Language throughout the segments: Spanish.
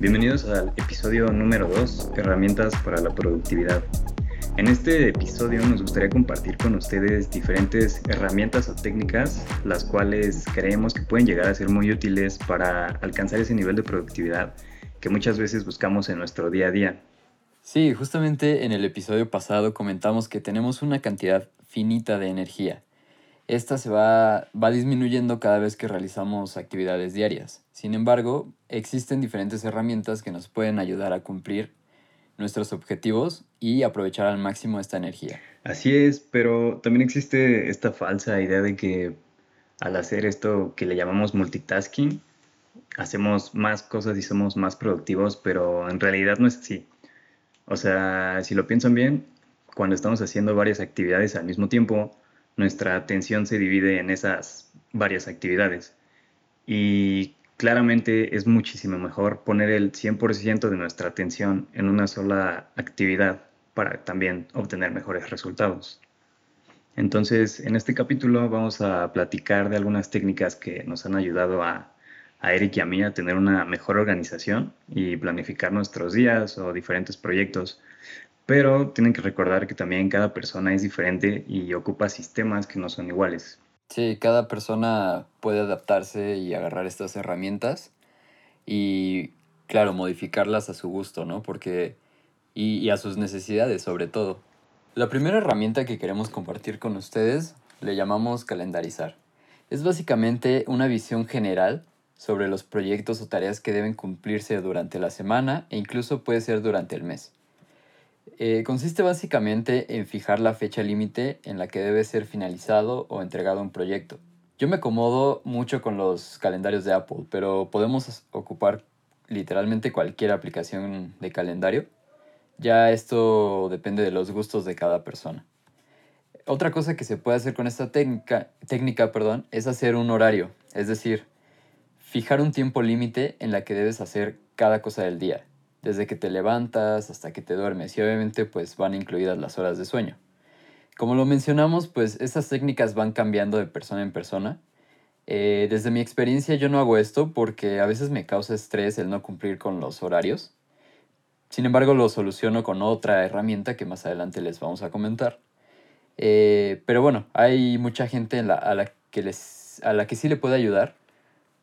Bienvenidos al episodio número 2, Herramientas para la Productividad. En este episodio nos gustaría compartir con ustedes diferentes herramientas o técnicas, las cuales creemos que pueden llegar a ser muy útiles para alcanzar ese nivel de productividad que muchas veces buscamos en nuestro día a día. Sí, justamente en el episodio pasado comentamos que tenemos una cantidad finita de energía esta se va, va disminuyendo cada vez que realizamos actividades diarias. Sin embargo, existen diferentes herramientas que nos pueden ayudar a cumplir nuestros objetivos y aprovechar al máximo esta energía. Así es, pero también existe esta falsa idea de que al hacer esto que le llamamos multitasking, hacemos más cosas y somos más productivos, pero en realidad no es así. O sea, si lo piensan bien, cuando estamos haciendo varias actividades al mismo tiempo, nuestra atención se divide en esas varias actividades. Y claramente es muchísimo mejor poner el 100% de nuestra atención en una sola actividad para también obtener mejores resultados. Entonces, en este capítulo vamos a platicar de algunas técnicas que nos han ayudado a, a Eric y a mí a tener una mejor organización y planificar nuestros días o diferentes proyectos pero tienen que recordar que también cada persona es diferente y ocupa sistemas que no son iguales. Sí, cada persona puede adaptarse y agarrar estas herramientas y, claro, modificarlas a su gusto, ¿no? Porque, y, y a sus necesidades sobre todo. La primera herramienta que queremos compartir con ustedes le llamamos calendarizar. Es básicamente una visión general sobre los proyectos o tareas que deben cumplirse durante la semana e incluso puede ser durante el mes. Eh, consiste básicamente en fijar la fecha límite en la que debe ser finalizado o entregado un proyecto. Yo me acomodo mucho con los calendarios de Apple, pero podemos ocupar literalmente cualquier aplicación de calendario. Ya esto depende de los gustos de cada persona. Otra cosa que se puede hacer con esta técnica, técnica perdón, es hacer un horario, es decir, fijar un tiempo límite en la que debes hacer cada cosa del día desde que te levantas hasta que te duermes y obviamente pues van incluidas las horas de sueño. Como lo mencionamos, pues estas técnicas van cambiando de persona en persona. Eh, desde mi experiencia yo no hago esto porque a veces me causa estrés el no cumplir con los horarios. Sin embargo, lo soluciono con otra herramienta que más adelante les vamos a comentar. Eh, pero bueno, hay mucha gente a, la que les, a la que sí le puede ayudar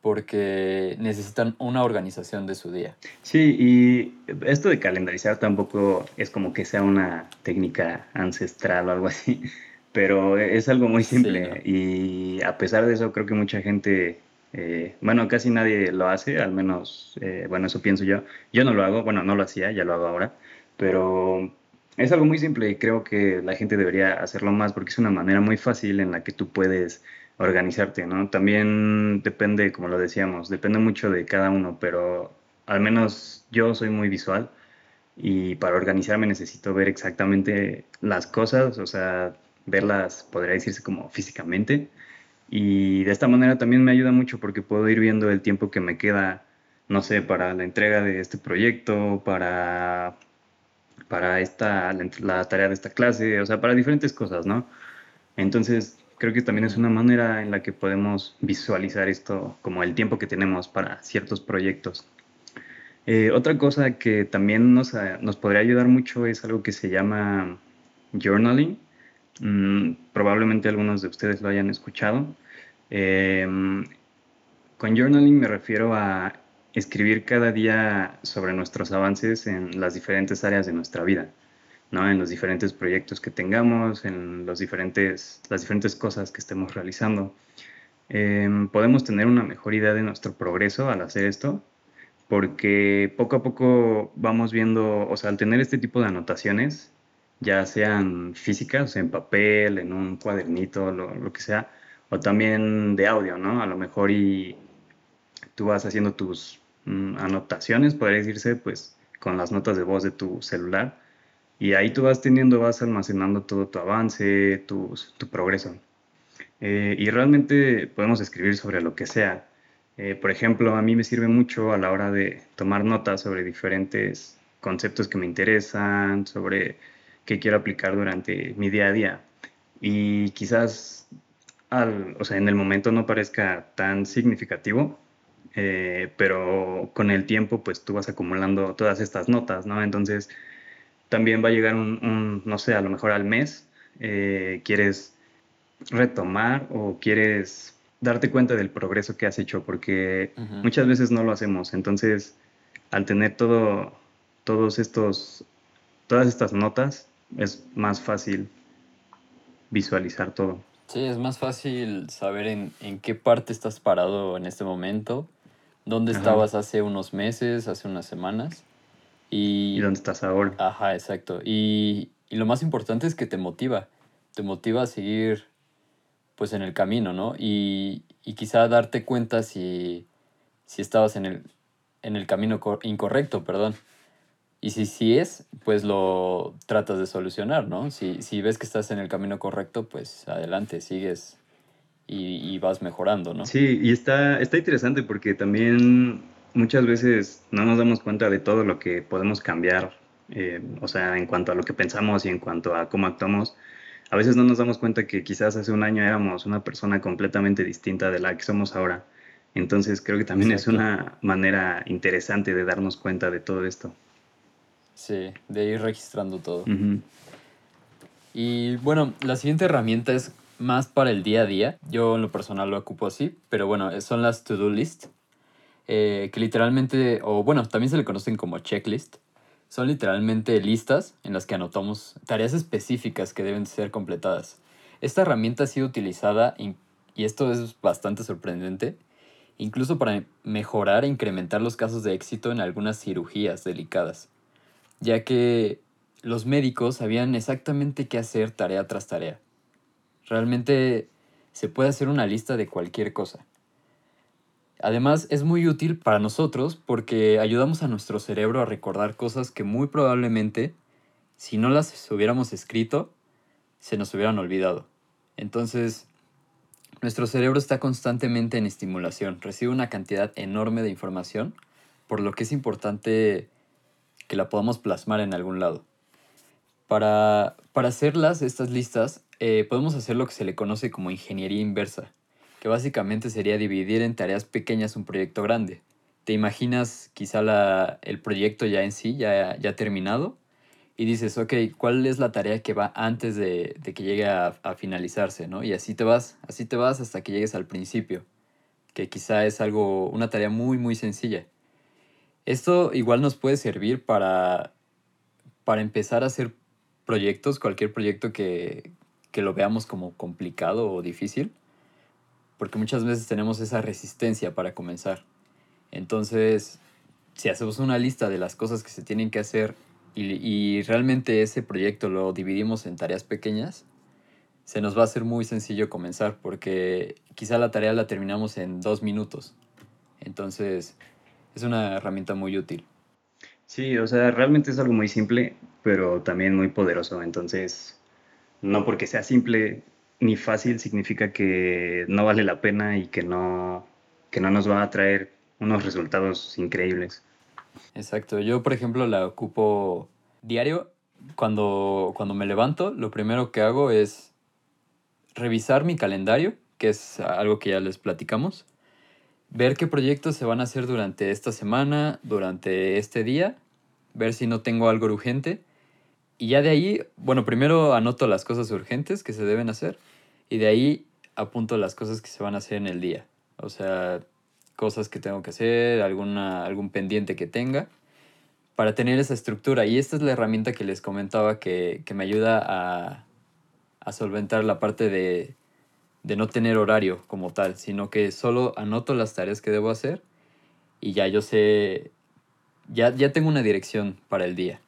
porque necesitan una organización de su día. Sí, y esto de calendarizar tampoco es como que sea una técnica ancestral o algo así, pero es algo muy simple y a pesar de eso creo que mucha gente, eh, bueno, casi nadie lo hace, al menos, eh, bueno, eso pienso yo. Yo no lo hago, bueno, no lo hacía, ya lo hago ahora, pero es algo muy simple y creo que la gente debería hacerlo más porque es una manera muy fácil en la que tú puedes organizarte, ¿no? También depende, como lo decíamos, depende mucho de cada uno, pero al menos yo soy muy visual y para organizarme necesito ver exactamente las cosas, o sea, verlas, podría decirse como físicamente. Y de esta manera también me ayuda mucho porque puedo ir viendo el tiempo que me queda, no sé, para la entrega de este proyecto, para, para esta, la tarea de esta clase, o sea, para diferentes cosas, ¿no? Entonces, creo que también es una manera en la que podemos visualizar esto como el tiempo que tenemos para ciertos proyectos. Eh, otra cosa que también nos, eh, nos, podría ayudar mucho es algo que se llama journaling. Mm, probablemente algunos de ustedes lo hayan escuchado. Em, con journaling me refiero a escribir cada día sobre nuestros avances en las diferentes áreas de nuestra vida en los diferentes proyectos que tengamos, en los diferentes, las diferentes cosas que estemos realizando. Em, podemos tener una mejor idea de nuestro progreso al hacer esto, porque poco a poco vamos viendo, o sea, al tener este tipo de anotaciones, ya sean físicas, en papel, en un cuadernito, lo, lo que sea, o también de audio, ¿no? A lo mejor y tú vas haciendo tus mm, anotaciones, podría decirse, pues con las notas de voz de tu celular y ahí tú vas teniendo, vas almacenando todo tu avance, tu, tu progreso. Eh, y realmente podemos escribir sobre lo que sea. Eh, por ejemplo, a mí me sirve mucho a la hora de tomar notas sobre diferentes conceptos que me interesan, sobre qué quiero aplicar durante mi día a día. Y quizás al, o sea, en el momento no parezca tan significativo, eh, pero con el tiempo pues tú vas acumulando todas estas notas, ¿no? Entonces también va a llegar un, no sé, a lo mejor al mes, eh, quieres retomar o quieres darte cuenta del progreso que has hecho, porque muchas veces no lo hacemos. Entonces, al tener todo, todos estos, todas estas notas, es más fácil visualizar todo. Sí, es más fácil saber en, en qué parte estás parado en este momento, dónde estabas hace unos meses, hace unas semanas. Y, ¿Y dónde estás ahora? Ajá, exacto. Y, y, lo más importante es que te motiva. Te motiva a seguir pues en el camino, ¿no? Y, y quizá darte cuenta si, si estabas en el, en el camino incorrecto, perdón. Y si sí es, pues lo tratas de solucionar, ¿no? Si, si ves que estás en el camino correcto, pues adelante, sigues y, vas mejorando, ¿no? Sí, y está, está interesante porque también muchas veces no nos damos cuenta de todo lo que podemos cambiar, eh, o sea, en cuanto a lo que pensamos y en cuanto a cómo actuamos. A veces no nos damos cuenta que quizás hace un año éramos una persona completamente distinta de la que somos ahora. Entonces creo que también es una manera interesante de darnos cuenta de todo esto. Sí, de ir registrando todo. Y bueno, la siguiente herramienta es más para el día a día. Yo en lo personal lo ocupo así, pero bueno, son las to-do list, eh, que literalmente, o bueno, también se le conocen como checklist. Son literalmente listas en las que anotamos tareas específicas que deben ser completadas. Esta herramienta ha sido utilizada, y esto es bastante sorprendente, incluso para mejorar e incrementar los casos de éxito en algunas cirugías delicadas ya que los médicos sabían exactamente qué hacer tarea tras tarea. Realmente se puede hacer una lista de cualquier cosa. Además, es muy útil para nosotros porque ayudamos a nuestro cerebro a recordar cosas que muy probablemente, si no las hubiéramos escrito, se nos hubieran olvidado. Entonces, nuestro cerebro está constantemente en estimulación, recibe una cantidad enorme de información, por lo que es importante que la podamos plasmar en algún lado. Para, para hacerlas, estas listas, eh, podemos hacer lo que se le conoce como ingeniería inversa, que básicamente sería dividir en tareas pequeñas un proyecto grande. Te imaginas quizá la, el proyecto ya en sí, ya, ya terminado, y dices, ok, ¿cuál es la tarea que va antes de, de que llegue a, a, finalizarse? ¿no? Y así te vas, así te vas hasta que llegues al principio, que quizá es algo, una tarea muy, muy sencilla. Esto igual nos puede servir para, para empezar a hacer proyectos, cualquier proyecto que, que lo veamos como complicado o difícil, porque muchas veces tenemos esa resistencia para comenzar. Entonces, si hacemos una lista de las cosas que se tienen que hacer y, y, realmente ese proyecto lo dividimos en tareas pequeñas, se nos va a hacer muy sencillo comenzar porque quizá la tarea la terminamos en dos minutos. Entonces, es una herramienta muy útil. Sí, o sea, realmente es algo muy simple, pero también muy poderoso. Entonces, no porque sea simple ni fácil significa que no vale la pena y que no, que no nos va a traer unos resultados increíbles. Exacto. Yo, por ejemplo, la ocupo diario. Cuando, cuando me levanto, lo primero que hago es revisar mi calendario, que es algo que ya les platicamos ver qué proyectos se van a hacer durante esta semana, durante este día, ver si no tengo algo urgente. Y ya de ahí, bueno, primero anoto las cosas urgentes que se deben hacer y de ahí apunto las cosas que se van a hacer en el día. O sea, cosas que tengo que hacer, alguna, algún pendiente que tenga, para tener esa estructura. Y esta es la herramienta que les comentaba que, que me ayuda a, a solventar la parte de, de no tener horario como tal, sino que solo anoto las tareas que debo hacer y ya yo sé, ya, ya tengo una dirección para el día.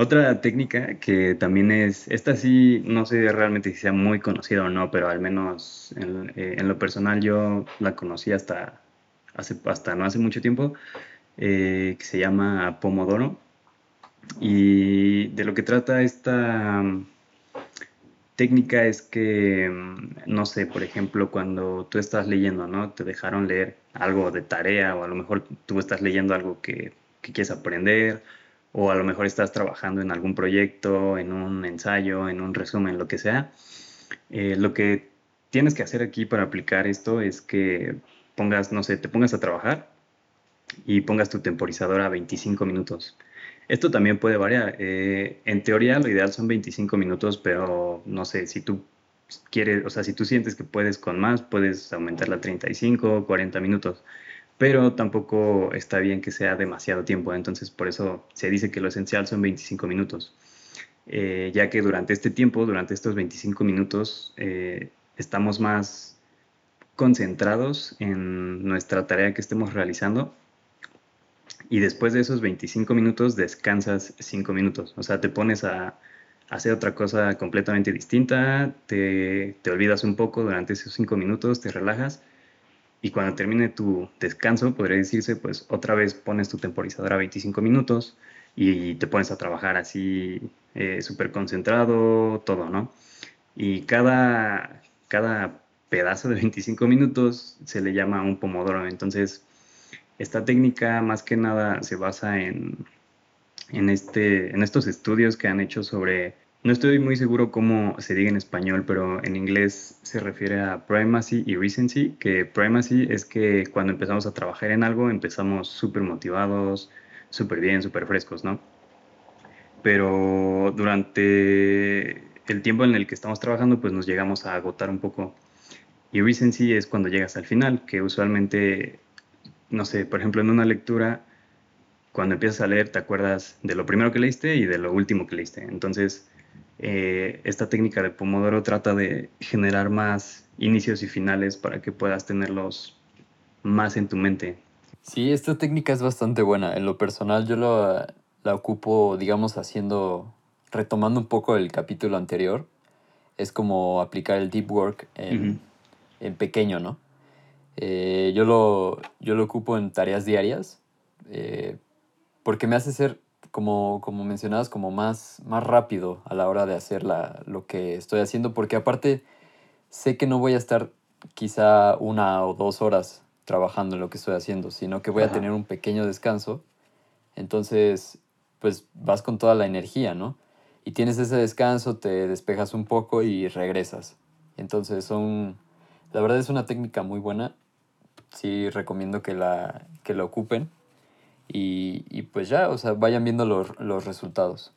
Otra técnica que también es, esta sí, no sé realmente si sea muy conocida o no, pero al menos en, eh, lo personal yo la conocí hasta, hace, hasta no hace mucho tiempo, eh, que se llama Pomodoro. Y de lo que trata esta, técnica es que, mm, no sé, por ejemplo, cuando tú estás leyendo, ¿no? Te dejaron leer algo de tarea o a lo mejor tú estás leyendo algo que, quieres aprender o a lo mejor estás trabajando en algún proyecto, en un ensayo, en un resumen, lo que sea. Eh, lo que tienes que hacer aquí para aplicar esto es que pongas, no sé, te pongas a trabajar y pongas tu temporizador a 25 minutos. Esto también puede variar. Eh, en teoría lo ideal son 25 minutos, pero no sé, si tú quieres, o sea, si tú sientes que puedes con más, puedes aumentarla a 35 o 40 minutos. Pero tampoco está bien que sea demasiado tiempo, entonces por eso se dice que lo esencial son 25 minutos. Eh, ya que durante este tiempo, durante estos 25 minutos, eh, estamos más concentrados en nuestra tarea que estemos realizando y después de esos 25 minutos descansas 5 minutos. O sea, te pones a, hacer otra cosa completamente distinta, te, te olvidas un poco durante esos 5 minutos, te relajas y cuando termine tu descanso, podría decirse, pues otra vez pones tu temporizador a 25 minutos y te pones a trabajar así eh, súper concentrado, todo, ¿no? Y cada, cada pedazo de 25 minutos se le llama un pomodoro. Entonces, esta técnica más que nada se basa en, en, este, en estos estudios que han hecho sobre, no estoy muy seguro cómo se diga en español, pero en inglés se refiere a primacy y recency, que primacy es que cuando empezamos a trabajar en algo empezamos súper motivados, súper bien, súper frescos, ¿no? Pero durante el tiempo en el que estamos trabajando, pues nos llegamos a agotar un poco. Y recency es cuando llegas al final, que usualmente no sé, por ejemplo, en una lectura, cuando empiezas a leer, te acuerdas de lo primero que leíste y de lo último que leíste. Entonces, eh, esta técnica de Pomodoro trata de generar más inicios y finales para que puedas tenerlos más en tu mente. Sí, esta técnica es bastante buena. En lo personal yo lo, la ocupo, digamos, haciendo, retomando un poco el capítulo anterior. Es como aplicar el deep work en, en pequeño, ¿no? Eh, yo, lo, yo lo ocupo en tareas diarias eh, porque me hace ser, como, como mencionabas, como más, más rápido a la hora de hacer la, lo que estoy haciendo, porque aparte sé que no voy a estar quizá una o dos horas trabajando en lo que estoy haciendo, sino que voy a tener un pequeño descanso. Entonces, pues vas con toda la energía, ¿no? Y tienes ese descanso, te despejas un poco y regresas. Entonces, son, la verdad es una técnica muy buena sí recomiendo que la, que la ocupen y, y, pues ya, o sea, vayan viendo los, los resultados.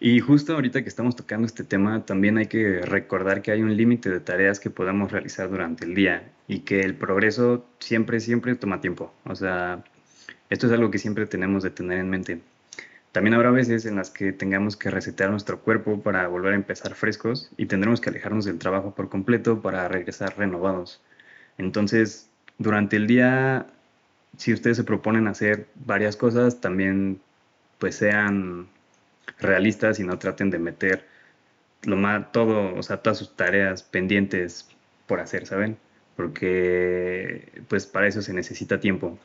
Y justo ahorita que estamos tocando este tema, también hay que recordar que hay un límite de tareas que podamos realizar durante el día y que el progreso siempre, siempre toma tiempo. O sea, esto es algo que siempre tenemos de tener en mente. También habrá veces en las que tengamos que resetear nuestro cuerpo para volver a empezar frescos y tendremos que alejarnos del trabajo por completo para regresar renovados. Entonces, durante el día, si ustedes se proponen hacer varias cosas, también pues sean realistas y no traten de meter lo más, todo, o sea, todas sus tareas pendientes por hacer, ¿saben? Porque pues para eso se necesita tiempo.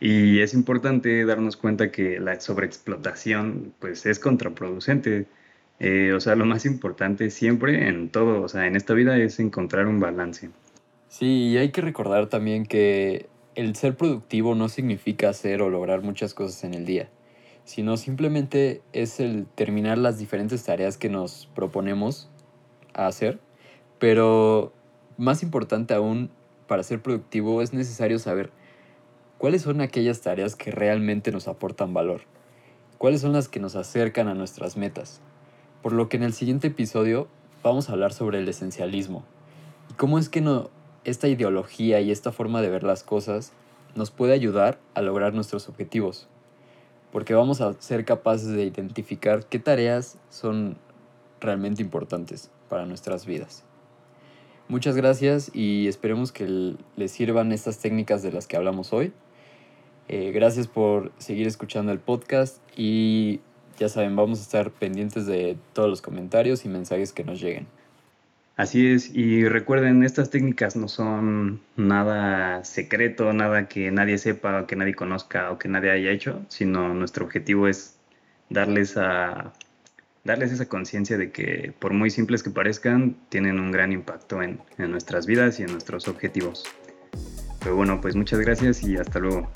Y es importante darnos cuenta que la sobreexplotación pues es contraproducente. Eh, o sea, lo más importante siempre en todo, o sea, en esta vida es encontrar un balance. Sí, y hay que recordar también que el ser productivo no significa hacer o lograr muchas cosas en el día, sino simplemente es el terminar las diferentes tareas que nos proponemos a hacer, pero más importante aún, para ser productivo es necesario saber cuáles son aquellas tareas que realmente nos aportan valor, cuáles son las que nos acercan a nuestras metas. Por lo que en el siguiente episodio vamos a hablar sobre el esencialismo y cómo es que no, esta ideología y esta forma de ver las cosas nos puede ayudar a lograr nuestros objetivos, porque vamos a ser capaces de identificar qué tareas son realmente importantes para nuestras vidas. Muchas gracias y esperemos que les sirvan estas técnicas de las que hablamos hoy. Eh, gracias por seguir escuchando el podcast y ya saben, vamos a estar pendientes de todos los comentarios y mensajes que nos lleguen. Así es, y recuerden, estas técnicas no son nada secreto, nada que nadie sepa o que nadie conozca o que nadie haya hecho, sino nuestro objetivo es darles, a, darles esa conciencia de que por muy simples que parezcan, tienen un gran impacto en, en nuestras vidas y en nuestros objetivos. Pero bueno, pues muchas gracias y hasta luego.